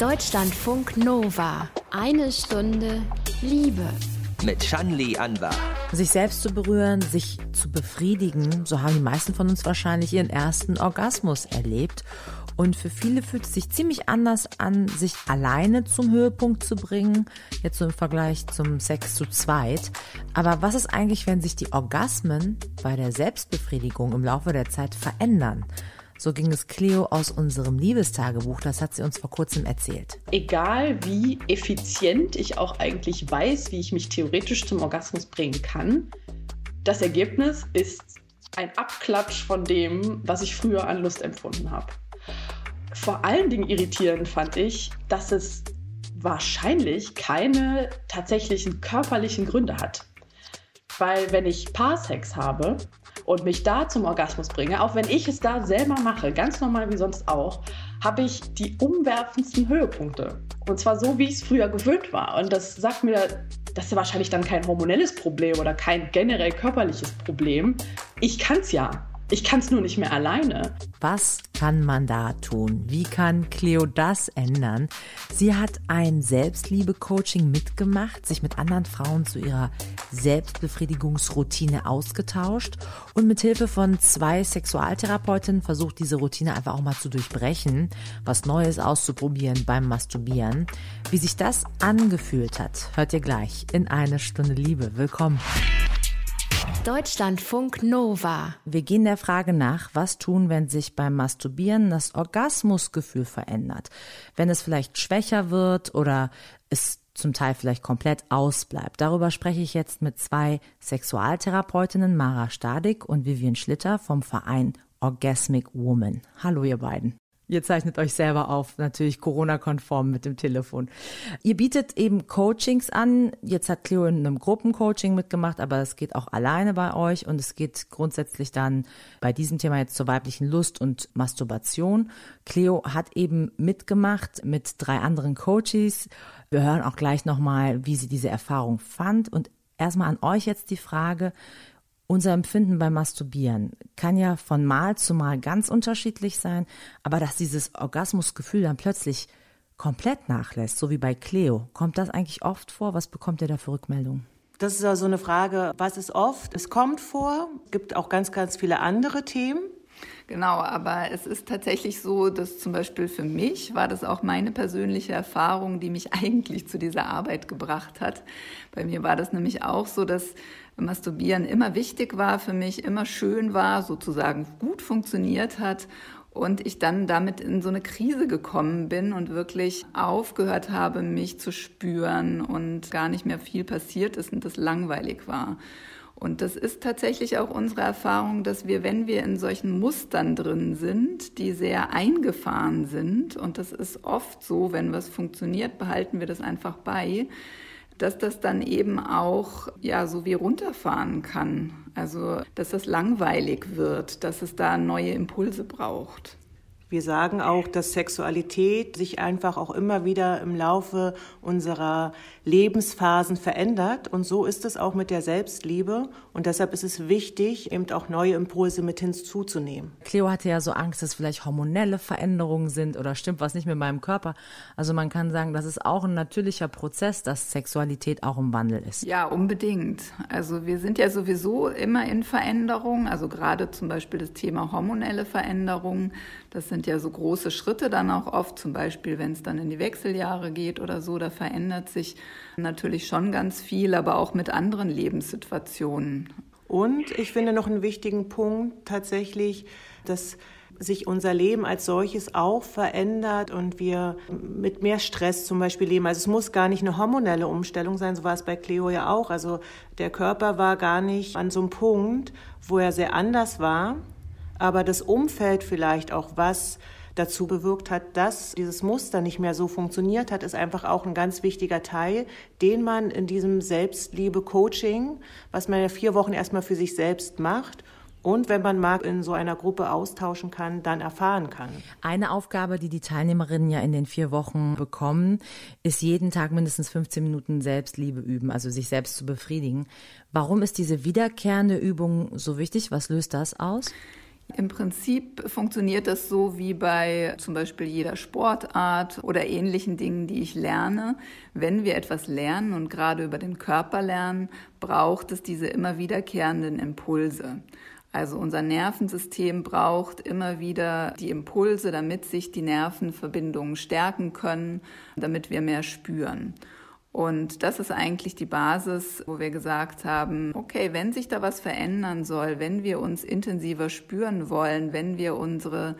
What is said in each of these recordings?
Deutschlandfunk Nova. Eine Stunde Liebe. Mit Shanli Anwar. Sich selbst zu berühren, sich zu befriedigen, so haben die meisten von uns wahrscheinlich ihren ersten Orgasmus erlebt. Und für viele fühlt es sich ziemlich anders an, sich alleine zum Höhepunkt zu bringen, jetzt so im Vergleich zum Sex zu zweit. Aber was ist eigentlich, wenn sich die Orgasmen bei der Selbstbefriedigung im Laufe der Zeit verändern? So ging es Cleo aus unserem Liebestagebuch, das hat sie uns vor kurzem erzählt. Egal wie effizient ich auch eigentlich weiß, wie ich mich theoretisch zum Orgasmus bringen kann, das Ergebnis ist ein Abklatsch von dem, was ich früher an Lust empfunden habe. Vor allen Dingen irritierend fand ich, dass es wahrscheinlich keine tatsächlichen körperlichen Gründe hat. Weil wenn ich Paarsex habe, und mich da zum Orgasmus bringe, auch wenn ich es da selber mache, ganz normal wie sonst auch, habe ich die umwerfendsten Höhepunkte. Und zwar so, wie ich es früher gewöhnt war. Und das sagt mir, das ist wahrscheinlich dann kein hormonelles Problem oder kein generell körperliches Problem. Ich kann es ja. Ich kann es nur nicht mehr alleine. Was kann man da tun? Wie kann Cleo das ändern? Sie hat ein Selbstliebe-Coaching mitgemacht, sich mit anderen Frauen zu ihrer Selbstbefriedigungsroutine ausgetauscht und mit Hilfe von zwei Sexualtherapeutinnen versucht, diese Routine einfach auch mal zu durchbrechen, was Neues auszuprobieren beim Masturbieren. Wie sich das angefühlt hat, hört ihr gleich in eine Stunde Liebe. Willkommen. Deutschlandfunk Nova. Wir gehen der Frage nach, was tun, wenn sich beim Masturbieren das Orgasmusgefühl verändert. Wenn es vielleicht schwächer wird oder es zum Teil vielleicht komplett ausbleibt. Darüber spreche ich jetzt mit zwei Sexualtherapeutinnen, Mara Stadig und Vivian Schlitter vom Verein Orgasmic Woman. Hallo ihr beiden. Ihr zeichnet euch selber auf, natürlich Corona-konform mit dem Telefon. Ihr bietet eben Coachings an. Jetzt hat Cleo in einem Gruppencoaching mitgemacht, aber es geht auch alleine bei euch und es geht grundsätzlich dann bei diesem Thema jetzt zur weiblichen Lust und Masturbation. Cleo hat eben mitgemacht mit drei anderen Coaches. Wir hören auch gleich nochmal, wie sie diese Erfahrung fand und erstmal an euch jetzt die Frage, unser Empfinden beim Masturbieren kann ja von Mal zu Mal ganz unterschiedlich sein, aber dass dieses Orgasmusgefühl dann plötzlich komplett nachlässt, so wie bei Cleo, kommt das eigentlich oft vor? Was bekommt ihr da für Rückmeldungen? Das ist also eine Frage, was ist oft? Es kommt vor, gibt auch ganz, ganz viele andere Themen. Genau, aber es ist tatsächlich so, dass zum Beispiel für mich war das auch meine persönliche Erfahrung, die mich eigentlich zu dieser Arbeit gebracht hat. Bei mir war das nämlich auch so, dass Masturbieren immer wichtig war für mich, immer schön war, sozusagen gut funktioniert hat und ich dann damit in so eine Krise gekommen bin und wirklich aufgehört habe, mich zu spüren und gar nicht mehr viel passiert ist und das langweilig war. Und das ist tatsächlich auch unsere Erfahrung, dass wir, wenn wir in solchen Mustern drin sind, die sehr eingefahren sind, und das ist oft so, wenn was funktioniert, behalten wir das einfach bei, dass das dann eben auch ja so wie runterfahren kann. Also dass das langweilig wird, dass es da neue Impulse braucht. Wir sagen auch, dass Sexualität sich einfach auch immer wieder im Laufe unserer Lebensphasen verändert. Und so ist es auch mit der Selbstliebe. Und deshalb ist es wichtig, eben auch neue Impulse mit hinzuzunehmen. Cleo hatte ja so Angst, dass vielleicht hormonelle Veränderungen sind oder stimmt was nicht mit meinem Körper. Also man kann sagen, das ist auch ein natürlicher Prozess, dass Sexualität auch im Wandel ist. Ja, unbedingt. Also wir sind ja sowieso immer in Veränderung. Also gerade zum Beispiel das Thema hormonelle Veränderungen. Das sind ja so große Schritte dann auch oft, zum Beispiel wenn es dann in die Wechseljahre geht oder so, da verändert sich natürlich schon ganz viel, aber auch mit anderen Lebenssituationen. Und ich finde noch einen wichtigen Punkt tatsächlich, dass sich unser Leben als solches auch verändert und wir mit mehr Stress zum Beispiel leben. Also es muss gar nicht eine hormonelle Umstellung sein, so war es bei Cleo ja auch. Also der Körper war gar nicht an so einem Punkt, wo er sehr anders war, aber das Umfeld vielleicht auch was dazu bewirkt hat, dass dieses Muster nicht mehr so funktioniert hat, ist einfach auch ein ganz wichtiger Teil, den man in diesem Selbstliebe-Coaching, was man ja vier Wochen erstmal für sich selbst macht, und wenn man mag, in so einer Gruppe austauschen kann, dann erfahren kann. Eine Aufgabe, die die Teilnehmerinnen ja in den vier Wochen bekommen, ist jeden Tag mindestens 15 Minuten Selbstliebe üben, also sich selbst zu befriedigen. Warum ist diese wiederkehrende Übung so wichtig? Was löst das aus? Im Prinzip funktioniert das so wie bei zum Beispiel jeder Sportart oder ähnlichen Dingen, die ich lerne. Wenn wir etwas lernen und gerade über den Körper lernen, braucht es diese immer wiederkehrenden Impulse. Also unser Nervensystem braucht immer wieder die Impulse, damit sich die Nervenverbindungen stärken können, damit wir mehr spüren. Und das ist eigentlich die Basis, wo wir gesagt haben, okay, wenn sich da was verändern soll, wenn wir uns intensiver spüren wollen, wenn wir unsere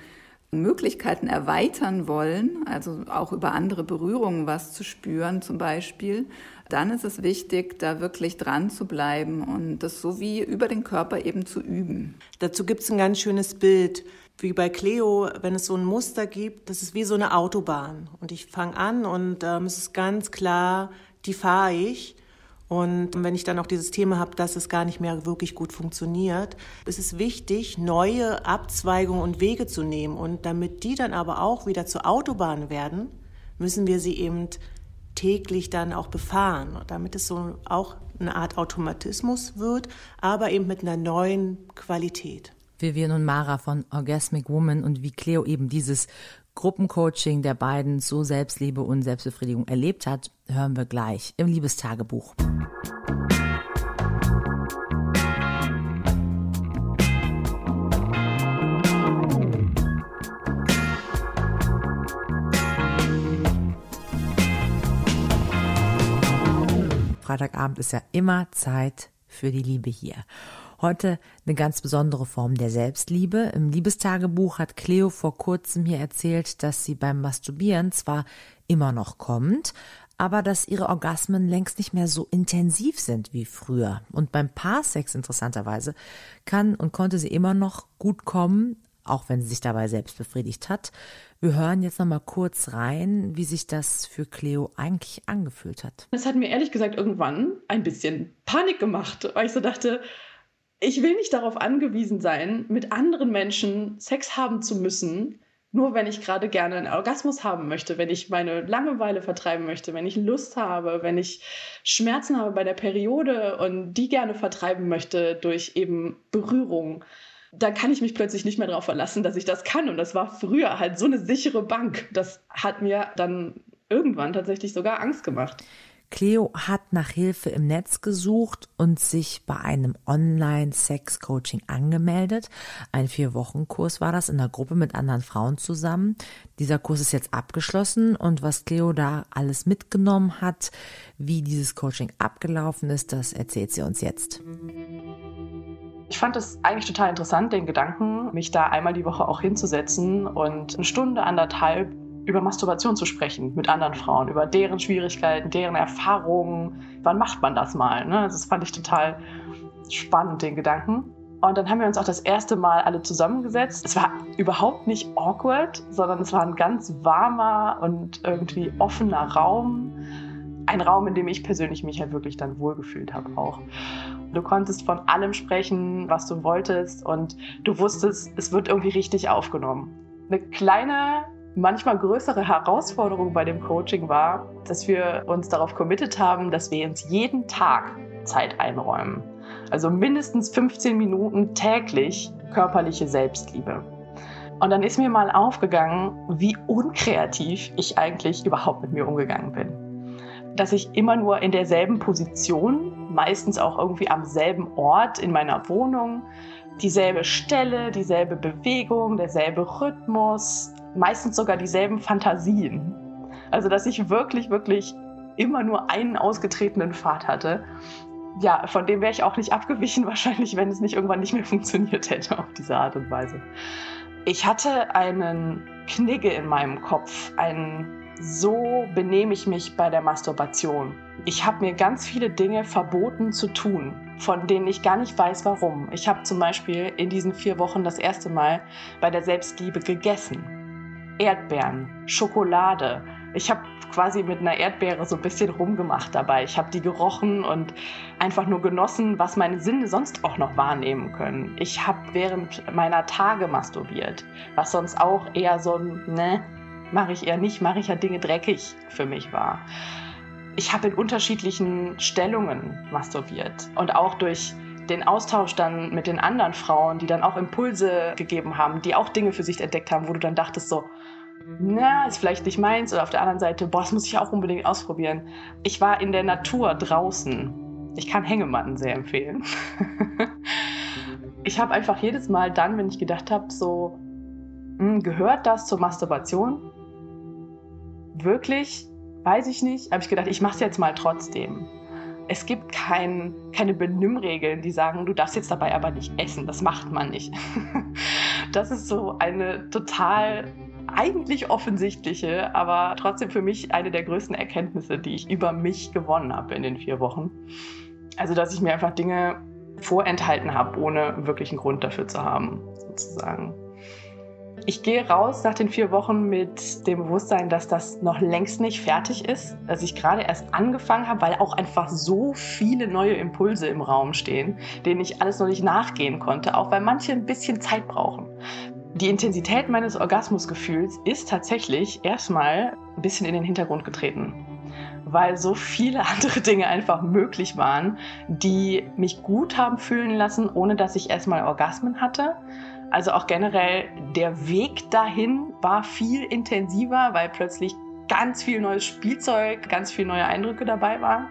Möglichkeiten erweitern wollen, also auch über andere Berührungen was zu spüren zum Beispiel, dann ist es wichtig, da wirklich dran zu bleiben und das so wie über den Körper eben zu üben. Dazu gibt es ein ganz schönes Bild wie bei Cleo, wenn es so ein Muster gibt, das ist wie so eine Autobahn. Und ich fange an und ähm, es ist ganz klar, die fahre ich. Und wenn ich dann auch dieses Thema habe, dass es gar nicht mehr wirklich gut funktioniert, ist es wichtig, neue Abzweigungen und Wege zu nehmen. Und damit die dann aber auch wieder zur Autobahn werden, müssen wir sie eben täglich dann auch befahren, damit es so auch eine Art Automatismus wird, aber eben mit einer neuen Qualität. Vivian und Mara von Orgasmic Woman und wie Cleo eben dieses Gruppencoaching der beiden so Selbstliebe und Selbstbefriedigung erlebt hat, hören wir gleich im Liebestagebuch. Freitagabend ist ja immer Zeit für die Liebe hier. Heute eine ganz besondere Form der Selbstliebe. Im Liebestagebuch hat Cleo vor kurzem hier erzählt, dass sie beim Masturbieren zwar immer noch kommt, aber dass ihre Orgasmen längst nicht mehr so intensiv sind wie früher. Und beim Paarsex interessanterweise kann und konnte sie immer noch gut kommen, auch wenn sie sich dabei selbst befriedigt hat. Wir hören jetzt noch mal kurz rein, wie sich das für Cleo eigentlich angefühlt hat. Es hat mir ehrlich gesagt irgendwann ein bisschen Panik gemacht, weil ich so dachte, ich will nicht darauf angewiesen sein, mit anderen Menschen Sex haben zu müssen, nur wenn ich gerade gerne einen Orgasmus haben möchte, wenn ich meine Langeweile vertreiben möchte, wenn ich Lust habe, wenn ich Schmerzen habe bei der Periode und die gerne vertreiben möchte durch eben Berührung. Da kann ich mich plötzlich nicht mehr darauf verlassen, dass ich das kann. Und das war früher halt so eine sichere Bank. Das hat mir dann irgendwann tatsächlich sogar Angst gemacht. Cleo hat nach Hilfe im Netz gesucht und sich bei einem Online-Sex-Coaching angemeldet. Ein Vier-Wochen-Kurs war das in einer Gruppe mit anderen Frauen zusammen. Dieser Kurs ist jetzt abgeschlossen und was Cleo da alles mitgenommen hat, wie dieses Coaching abgelaufen ist, das erzählt sie uns jetzt. Ich fand es eigentlich total interessant, den Gedanken, mich da einmal die Woche auch hinzusetzen und eine Stunde, anderthalb über Masturbation zu sprechen mit anderen Frauen, über deren Schwierigkeiten, deren Erfahrungen. Wann macht man das mal? Ne? Das fand ich total spannend, den Gedanken. Und dann haben wir uns auch das erste Mal alle zusammengesetzt. Es war überhaupt nicht awkward, sondern es war ein ganz warmer und irgendwie offener Raum. Ein Raum, in dem ich persönlich mich halt wirklich dann wohlgefühlt habe auch. Du konntest von allem sprechen, was du wolltest und du wusstest, es wird irgendwie richtig aufgenommen. Eine kleine manchmal größere Herausforderung bei dem Coaching war, dass wir uns darauf committed haben, dass wir uns jeden Tag Zeit einräumen. Also mindestens 15 Minuten täglich körperliche Selbstliebe. Und dann ist mir mal aufgegangen, wie unkreativ ich eigentlich überhaupt mit mir umgegangen bin. Dass ich immer nur in derselben Position, meistens auch irgendwie am selben Ort in meiner Wohnung, dieselbe Stelle, dieselbe Bewegung, derselbe Rhythmus, meistens sogar dieselben Fantasien. Also, dass ich wirklich, wirklich immer nur einen ausgetretenen Pfad hatte. Ja, von dem wäre ich auch nicht abgewichen, wahrscheinlich, wenn es nicht irgendwann nicht mehr funktioniert hätte auf diese Art und Weise. Ich hatte einen Knigge in meinem Kopf, einen so benehme ich mich bei der Masturbation. Ich habe mir ganz viele Dinge verboten zu tun, von denen ich gar nicht weiß, warum. Ich habe zum Beispiel in diesen vier Wochen das erste Mal bei der Selbstliebe gegessen. Erdbeeren, Schokolade. Ich habe quasi mit einer Erdbeere so ein bisschen rumgemacht dabei. Ich habe die gerochen und einfach nur genossen, was meine Sinne sonst auch noch wahrnehmen können. Ich habe während meiner Tage masturbiert, was sonst auch eher so ein, ne, mache ich eher nicht, mache ich ja Dinge dreckig für mich war. Ich habe in unterschiedlichen Stellungen masturbiert und auch durch den Austausch dann mit den anderen Frauen, die dann auch Impulse gegeben haben, die auch Dinge für sich entdeckt haben, wo du dann dachtest so, na, ist vielleicht nicht meins. Oder auf der anderen Seite, boah, das muss ich auch unbedingt ausprobieren. Ich war in der Natur draußen. Ich kann Hängematten sehr empfehlen. ich habe einfach jedes Mal dann, wenn ich gedacht habe, so, mh, hm, gehört das zur Masturbation? Wirklich? Weiß ich nicht. Habe ich gedacht, ich mache es jetzt mal trotzdem. Es gibt kein, keine Benimmregeln, die sagen, du darfst jetzt dabei aber nicht essen. Das macht man nicht. Das ist so eine total eigentlich offensichtliche, aber trotzdem für mich eine der größten Erkenntnisse, die ich über mich gewonnen habe in den vier Wochen. Also, dass ich mir einfach Dinge vorenthalten habe, ohne wirklich einen Grund dafür zu haben, sozusagen. Ich gehe raus nach den vier Wochen mit dem Bewusstsein, dass das noch längst nicht fertig ist, dass ich gerade erst angefangen habe, weil auch einfach so viele neue Impulse im Raum stehen, denen ich alles noch nicht nachgehen konnte, auch weil manche ein bisschen Zeit brauchen. Die Intensität meines Orgasmusgefühls ist tatsächlich erstmal ein bisschen in den Hintergrund getreten, weil so viele andere Dinge einfach möglich waren, die mich gut haben fühlen lassen, ohne dass ich erstmal Orgasmen hatte. Also auch generell der Weg dahin war viel intensiver, weil plötzlich ganz viel neues Spielzeug, ganz viele neue Eindrücke dabei waren.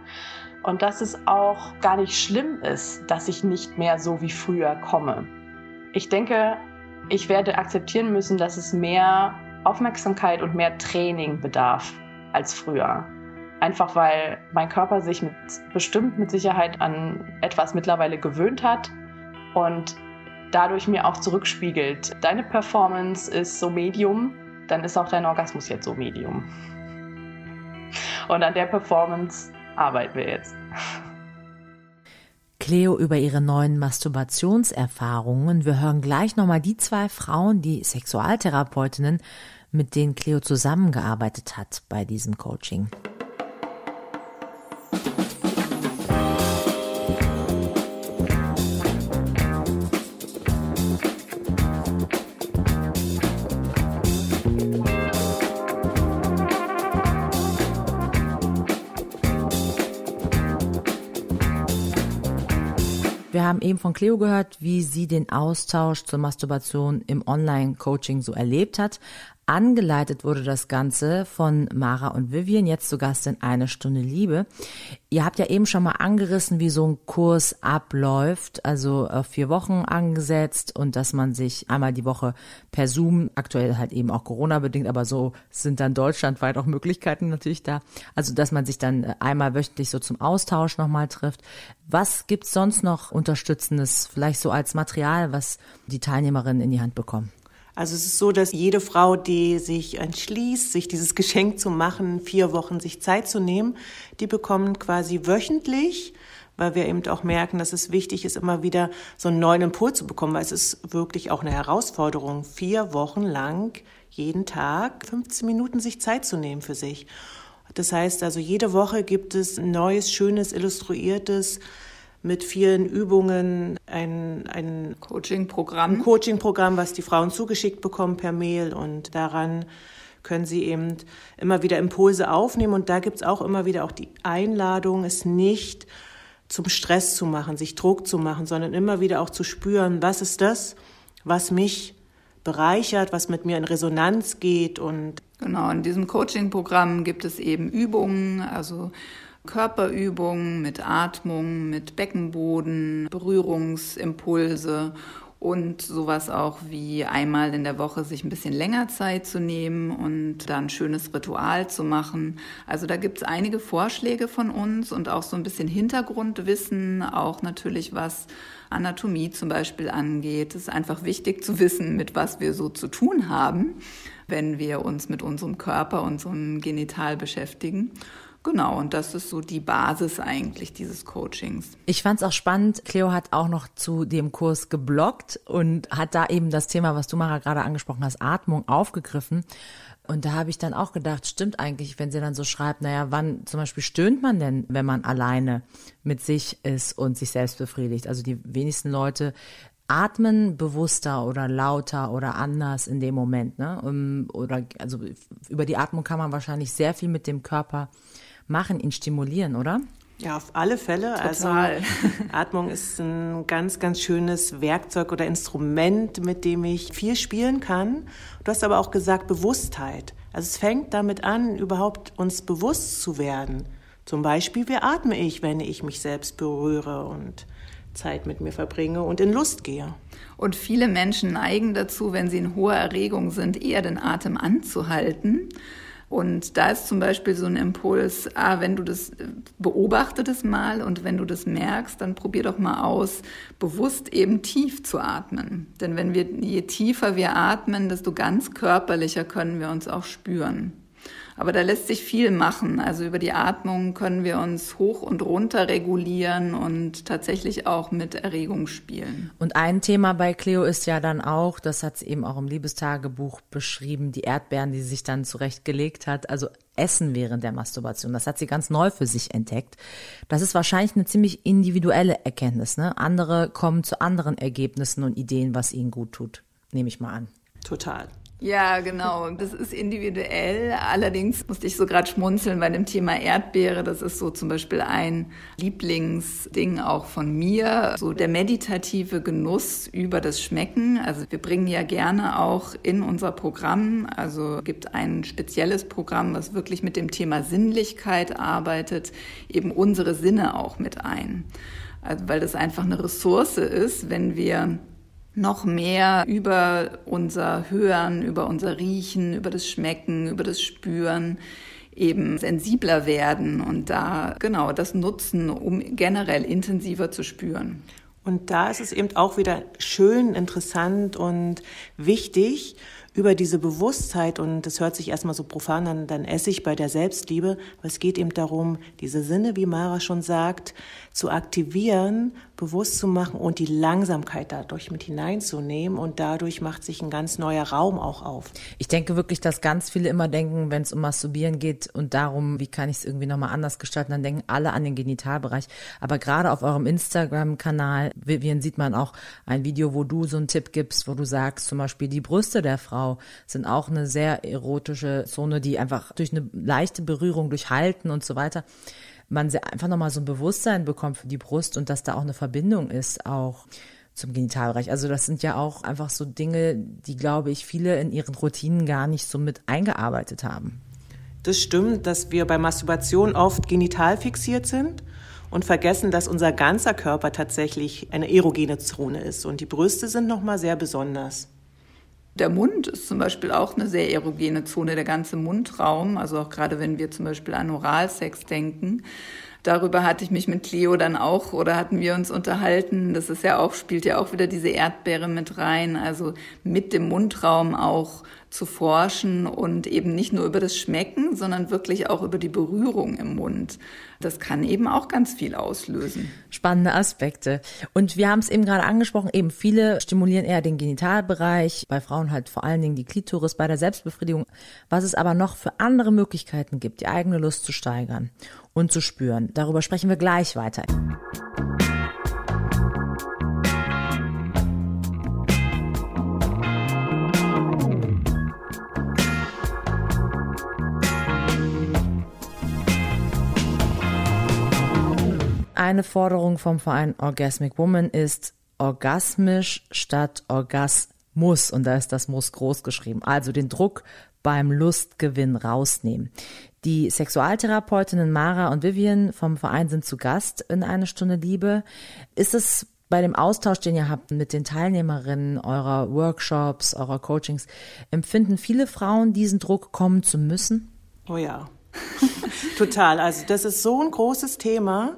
Und dass es auch gar nicht schlimm ist, dass ich nicht mehr so wie früher komme. Ich denke, ich werde akzeptieren müssen, dass es mehr Aufmerksamkeit und mehr Training bedarf als früher. Einfach weil mein Körper sich mit, bestimmt mit Sicherheit an etwas mittlerweile gewöhnt hat und dadurch mir auch zurückspiegelt. Deine Performance ist so Medium, dann ist auch dein Orgasmus jetzt so Medium. Und an der Performance arbeiten wir jetzt. Cleo über ihre neuen Masturbationserfahrungen. Wir hören gleich nochmal die zwei Frauen, die Sexualtherapeutinnen, mit denen Cleo zusammengearbeitet hat bei diesem Coaching. Haben eben von Cleo gehört, wie sie den Austausch zur Masturbation im Online-Coaching so erlebt hat. Angeleitet wurde das Ganze von Mara und Vivian, jetzt zu Gast in Eine Stunde Liebe. Ihr habt ja eben schon mal angerissen, wie so ein Kurs abläuft, also auf vier Wochen angesetzt und dass man sich einmal die Woche per Zoom, aktuell halt eben auch Corona-bedingt, aber so sind dann deutschlandweit auch Möglichkeiten natürlich da. Also, dass man sich dann einmal wöchentlich so zum Austausch nochmal trifft. Was gibt's sonst noch Unterstützendes, vielleicht so als Material, was die Teilnehmerinnen in die Hand bekommen? Also es ist so, dass jede Frau, die sich entschließt, sich dieses Geschenk zu machen, vier Wochen sich Zeit zu nehmen, die bekommen quasi wöchentlich, weil wir eben auch merken, dass es wichtig ist, immer wieder so einen neuen Impuls zu bekommen, weil es ist wirklich auch eine Herausforderung, vier Wochen lang jeden Tag 15 Minuten sich Zeit zu nehmen für sich. Das heißt also, jede Woche gibt es ein neues, schönes, illustriertes mit vielen Übungen ein, ein Coaching-Programm. Coaching-Programm, was die Frauen zugeschickt bekommen per Mail und daran können sie eben immer wieder Impulse aufnehmen und da gibt's auch immer wieder auch die Einladung, es nicht zum Stress zu machen, sich Druck zu machen, sondern immer wieder auch zu spüren, was ist das, was mich bereichert, was mit mir in Resonanz geht und Genau, in diesem Coaching-Programm gibt es eben Übungen, also Körperübungen mit Atmung, mit Beckenboden, Berührungsimpulse und sowas auch wie einmal in der Woche sich ein bisschen länger Zeit zu nehmen und dann ein schönes Ritual zu machen. Also da gibt es einige Vorschläge von uns und auch so ein bisschen Hintergrundwissen, auch natürlich was Anatomie zum Beispiel angeht. Es ist einfach wichtig zu wissen, mit was wir so zu tun haben, wenn wir uns mit unserem Körper, unserem Genital beschäftigen. Genau, und das ist so die Basis eigentlich dieses Coachings. Ich fand es auch spannend. Cleo hat auch noch zu dem Kurs geblockt und hat da eben das Thema, was du Mara gerade angesprochen hast, Atmung aufgegriffen. Und da habe ich dann auch gedacht, stimmt eigentlich, wenn sie dann so schreibt, naja, wann zum Beispiel stöhnt man denn, wenn man alleine mit sich ist und sich selbst befriedigt? Also die wenigsten Leute atmen bewusster oder lauter oder anders in dem Moment, ne? Oder also über die Atmung kann man wahrscheinlich sehr viel mit dem Körper machen, ihn stimulieren, oder? Ja, auf alle Fälle. Also Total. Also Atmung ist ein ganz, ganz schönes Werkzeug oder Instrument, mit dem ich viel spielen kann. Du hast aber auch gesagt Bewusstheit. Also es fängt damit an, überhaupt uns bewusst zu werden. Zum Beispiel, wie atme ich, wenn ich mich selbst berühre und Zeit mit mir verbringe und in Lust gehe. Und viele Menschen neigen dazu, wenn sie in hoher Erregung sind, eher den Atem anzuhalten und da ist zum Beispiel so ein Impuls, ah, wenn du das, beobachte das mal und wenn du das merkst, dann probier doch mal aus, bewusst eben tief zu atmen. Denn wenn wir, je tiefer wir atmen, desto ganz körperlicher können wir uns auch spüren. Aber da lässt sich viel machen. Also über die Atmung können wir uns hoch und runter regulieren und tatsächlich auch mit Erregung spielen. Und ein Thema bei Cleo ist ja dann auch, das hat sie eben auch im Liebestagebuch beschrieben, die Erdbeeren, die sie sich dann zurechtgelegt hat. Also Essen während der Masturbation. Das hat sie ganz neu für sich entdeckt. Das ist wahrscheinlich eine ziemlich individuelle Erkenntnis. Ne? Andere kommen zu anderen Ergebnissen und Ideen, was ihnen gut tut. Nehme ich mal an. Total. Ja, genau. Das ist individuell. Allerdings musste ich so gerade schmunzeln bei dem Thema Erdbeere. Das ist so zum Beispiel ein Lieblingsding auch von mir. So der meditative Genuss über das Schmecken. Also wir bringen ja gerne auch in unser Programm, also gibt ein spezielles Programm, was wirklich mit dem Thema Sinnlichkeit arbeitet, eben unsere Sinne auch mit ein. Also weil das einfach eine Ressource ist, wenn wir noch mehr über unser Hören, über unser Riechen, über das Schmecken, über das Spüren eben sensibler werden und da genau das nutzen, um generell intensiver zu spüren. Und da ist es eben auch wieder schön, interessant und wichtig, über diese Bewusstheit, und das hört sich erstmal so profan an, dann esse ich bei der Selbstliebe, aber es geht eben darum, diese Sinne, wie Mara schon sagt, zu aktivieren, bewusst zu machen und die Langsamkeit dadurch mit hineinzunehmen und dadurch macht sich ein ganz neuer Raum auch auf. Ich denke wirklich, dass ganz viele immer denken, wenn es um Masturbieren geht und darum, wie kann ich es irgendwie nochmal anders gestalten, dann denken alle an den Genitalbereich. Aber gerade auf eurem Instagram-Kanal, Vivian, sieht man auch ein Video, wo du so einen Tipp gibst, wo du sagst, zum Beispiel die Brüste der Frau sind auch eine sehr erotische Zone, die einfach durch eine leichte Berührung durchhalten und so weiter man einfach nochmal so ein Bewusstsein bekommt für die Brust und dass da auch eine Verbindung ist, auch zum Genitalbereich. Also das sind ja auch einfach so Dinge, die, glaube ich, viele in ihren Routinen gar nicht so mit eingearbeitet haben. Das stimmt, dass wir bei Masturbation oft genital fixiert sind und vergessen, dass unser ganzer Körper tatsächlich eine erogene Zone ist. Und die Brüste sind nochmal sehr besonders. Der Mund ist zum Beispiel auch eine sehr erogene Zone, der ganze Mundraum, also auch gerade wenn wir zum Beispiel an Oralsex denken. Darüber hatte ich mich mit Cleo dann auch oder hatten wir uns unterhalten. Das ist ja auch, spielt ja auch wieder diese Erdbeere mit rein. Also mit dem Mundraum auch zu forschen und eben nicht nur über das Schmecken, sondern wirklich auch über die Berührung im Mund. Das kann eben auch ganz viel auslösen. Spannende Aspekte. Und wir haben es eben gerade angesprochen, eben viele stimulieren eher den Genitalbereich, bei Frauen halt vor allen Dingen die Klitoris bei der Selbstbefriedigung. Was es aber noch für andere Möglichkeiten gibt, die eigene Lust zu steigern und zu spüren, darüber sprechen wir gleich weiter. Eine Forderung vom Verein Orgasmic Woman ist orgasmisch statt Orgasmus. Und da ist das Muss groß geschrieben. Also den Druck beim Lustgewinn rausnehmen. Die Sexualtherapeutinnen Mara und Vivian vom Verein sind zu Gast in eine Stunde Liebe. Ist es bei dem Austausch, den ihr habt mit den Teilnehmerinnen eurer Workshops, eurer Coachings, empfinden viele Frauen diesen Druck kommen zu müssen? Oh ja, total. Also das ist so ein großes Thema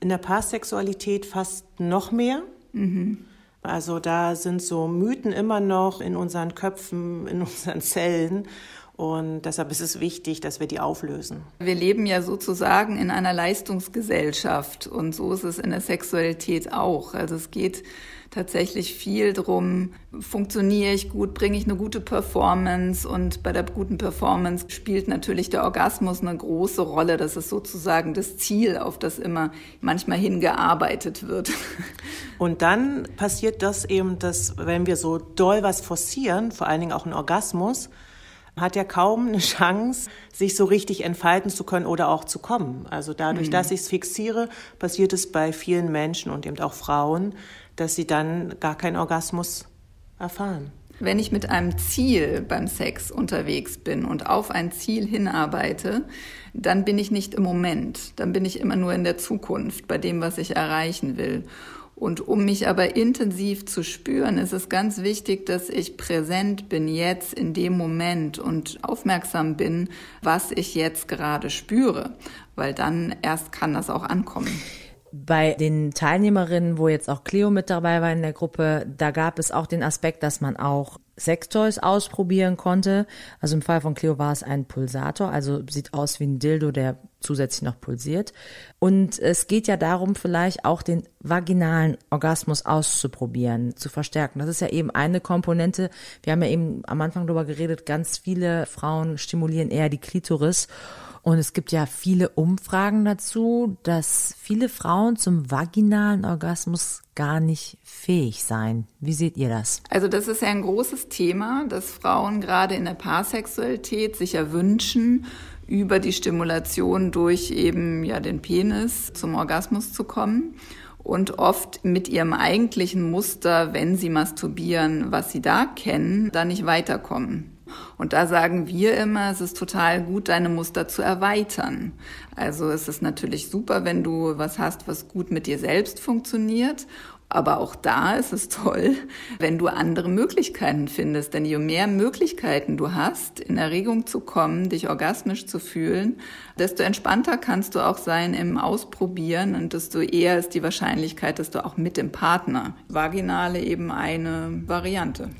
in der Paarsexualität fast noch mehr. Mhm. Also da sind so Mythen immer noch in unseren Köpfen, in unseren Zellen. Und deshalb ist es wichtig, dass wir die auflösen. Wir leben ja sozusagen in einer Leistungsgesellschaft und so ist es in der Sexualität auch. Also es geht tatsächlich viel drum, funktioniere ich gut, bringe ich eine gute Performance und bei der guten Performance spielt natürlich der Orgasmus eine große Rolle. Das ist sozusagen das Ziel, auf das immer manchmal hingearbeitet wird. Und dann passiert das eben, dass wenn wir so doll was forcieren, vor allen Dingen auch einen Orgasmus, hat ja kaum eine Chance, sich so richtig entfalten zu können oder auch zu kommen. Also dadurch, mhm. dass ich es fixiere, passiert es bei vielen Menschen und eben auch Frauen, dass sie dann gar keinen Orgasmus erfahren. Wenn ich mit einem Ziel beim Sex unterwegs bin und auf ein Ziel hinarbeite, dann bin ich nicht im Moment, dann bin ich immer nur in der Zukunft bei dem, was ich erreichen will. Und um mich aber intensiv zu spüren, ist es ganz wichtig, dass ich präsent bin jetzt in dem Moment und aufmerksam bin, was ich jetzt gerade spüre, weil dann erst kann das auch ankommen. Bei den Teilnehmerinnen, wo jetzt auch Cleo mit dabei war in der Gruppe, da gab es auch den Aspekt, dass man auch Sextoys ausprobieren konnte. Also im Fall von Cleo war es ein Pulsator, also sieht aus wie ein Dildo, der zusätzlich noch pulsiert. Und es geht ja darum, vielleicht auch den vaginalen Orgasmus auszuprobieren, zu verstärken. Das ist ja eben eine Komponente. Wir haben ja eben am Anfang darüber geredet, ganz viele Frauen stimulieren eher die Klitoris. Und es gibt ja viele Umfragen dazu, dass viele Frauen zum vaginalen Orgasmus gar nicht fähig seien. Wie seht ihr das? Also das ist ja ein großes Thema, dass Frauen gerade in der Paarsexualität sich ja wünschen, über die Stimulation durch eben ja den Penis zum Orgasmus zu kommen und oft mit ihrem eigentlichen Muster, wenn sie masturbieren, was sie da kennen, da nicht weiterkommen. Und da sagen wir immer, es ist total gut, deine Muster zu erweitern. Also es ist natürlich super, wenn du was hast, was gut mit dir selbst funktioniert. Aber auch da ist es toll, wenn du andere Möglichkeiten findest. Denn je mehr Möglichkeiten du hast, in Erregung zu kommen, dich orgasmisch zu fühlen, desto entspannter kannst du auch sein im Ausprobieren und desto eher ist die Wahrscheinlichkeit, dass du auch mit dem Partner, vaginale eben eine Variante.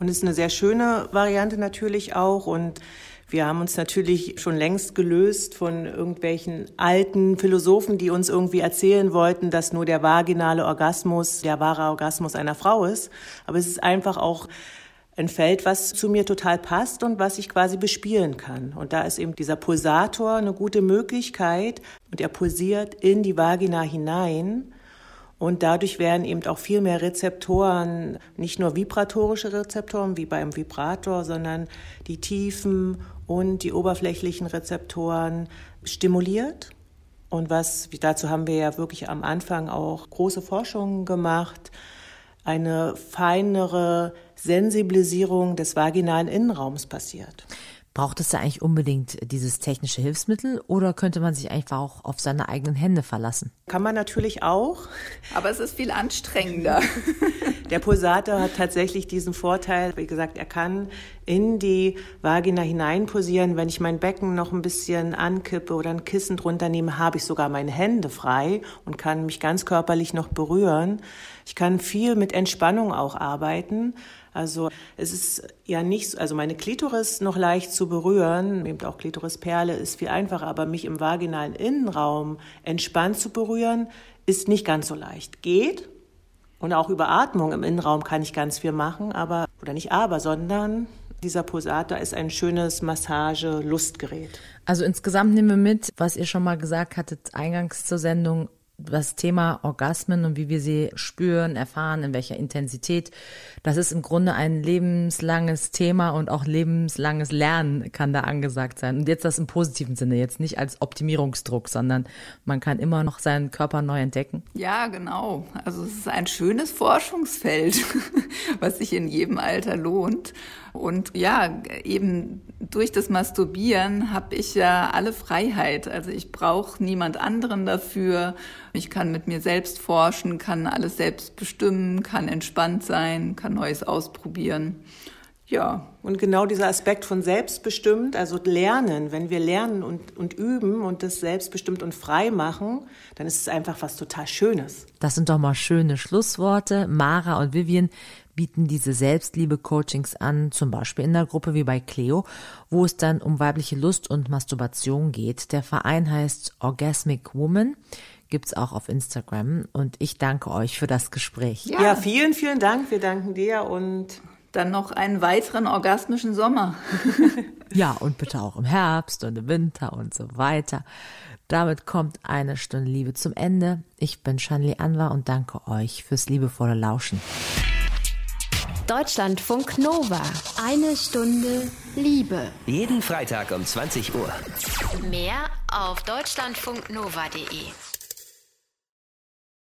Und es ist eine sehr schöne Variante natürlich auch. Und wir haben uns natürlich schon längst gelöst von irgendwelchen alten Philosophen, die uns irgendwie erzählen wollten, dass nur der vaginale Orgasmus der wahre Orgasmus einer Frau ist. Aber es ist einfach auch ein Feld, was zu mir total passt und was ich quasi bespielen kann. Und da ist eben dieser Pulsator eine gute Möglichkeit und er pulsiert in die Vagina hinein und dadurch werden eben auch viel mehr Rezeptoren, nicht nur vibratorische Rezeptoren wie beim Vibrator, sondern die tiefen und die oberflächlichen Rezeptoren stimuliert. Und was, dazu haben wir ja wirklich am Anfang auch große Forschungen gemacht, eine feinere Sensibilisierung des vaginalen Innenraums passiert. Braucht es da eigentlich unbedingt dieses technische Hilfsmittel oder könnte man sich einfach auch auf seine eigenen Hände verlassen? Kann man natürlich auch. Aber es ist viel anstrengender. Der Pulsator hat tatsächlich diesen Vorteil, wie gesagt, er kann in die Vagina hineinpulsieren. Wenn ich mein Becken noch ein bisschen ankippe oder ein Kissen drunter nehme, habe ich sogar meine Hände frei und kann mich ganz körperlich noch berühren. Ich kann viel mit Entspannung auch arbeiten. Also es ist ja nicht, also meine Klitoris noch leicht zu berühren, eben auch Klitorisperle ist viel einfacher, aber mich im vaginalen Innenraum entspannt zu berühren, ist nicht ganz so leicht. Geht. Und auch über Atmung im Innenraum kann ich ganz viel machen, aber, oder nicht aber, sondern dieser Pulsator ist ein schönes Massage-Lustgerät. Also insgesamt nehmen wir mit, was ihr schon mal gesagt hattet, eingangs zur Sendung, das Thema Orgasmen und wie wir sie spüren, erfahren, in welcher Intensität, das ist im Grunde ein lebenslanges Thema und auch lebenslanges Lernen kann da angesagt sein. Und jetzt das im positiven Sinne, jetzt nicht als Optimierungsdruck, sondern man kann immer noch seinen Körper neu entdecken. Ja, genau. Also es ist ein schönes Forschungsfeld, was sich in jedem Alter lohnt. Und ja, eben durch das Masturbieren habe ich ja alle Freiheit. Also ich brauche niemand anderen dafür. Ich kann mit mir selbst forschen, kann alles selbst bestimmen, kann entspannt sein, kann Neues ausprobieren. Ja. Und genau dieser Aspekt von selbstbestimmt, also lernen, wenn wir lernen und, und üben und das selbstbestimmt und frei machen, dann ist es einfach was total Schönes. Das sind doch mal schöne Schlussworte. Mara und Vivian bieten diese Selbstliebe-Coachings an, zum Beispiel in der Gruppe wie bei Cleo, wo es dann um weibliche Lust und Masturbation geht. Der Verein heißt Orgasmic Woman gibt's auch auf Instagram. Und ich danke euch für das Gespräch. Ja. ja, vielen, vielen Dank. Wir danken dir und dann noch einen weiteren orgasmischen Sommer. ja, und bitte auch im Herbst und im Winter und so weiter. Damit kommt eine Stunde Liebe zum Ende. Ich bin Shanli Anwar und danke euch fürs liebevolle Lauschen. Deutschlandfunk Nova. Eine Stunde Liebe. Jeden Freitag um 20 Uhr. Mehr auf deutschlandfunknova.de.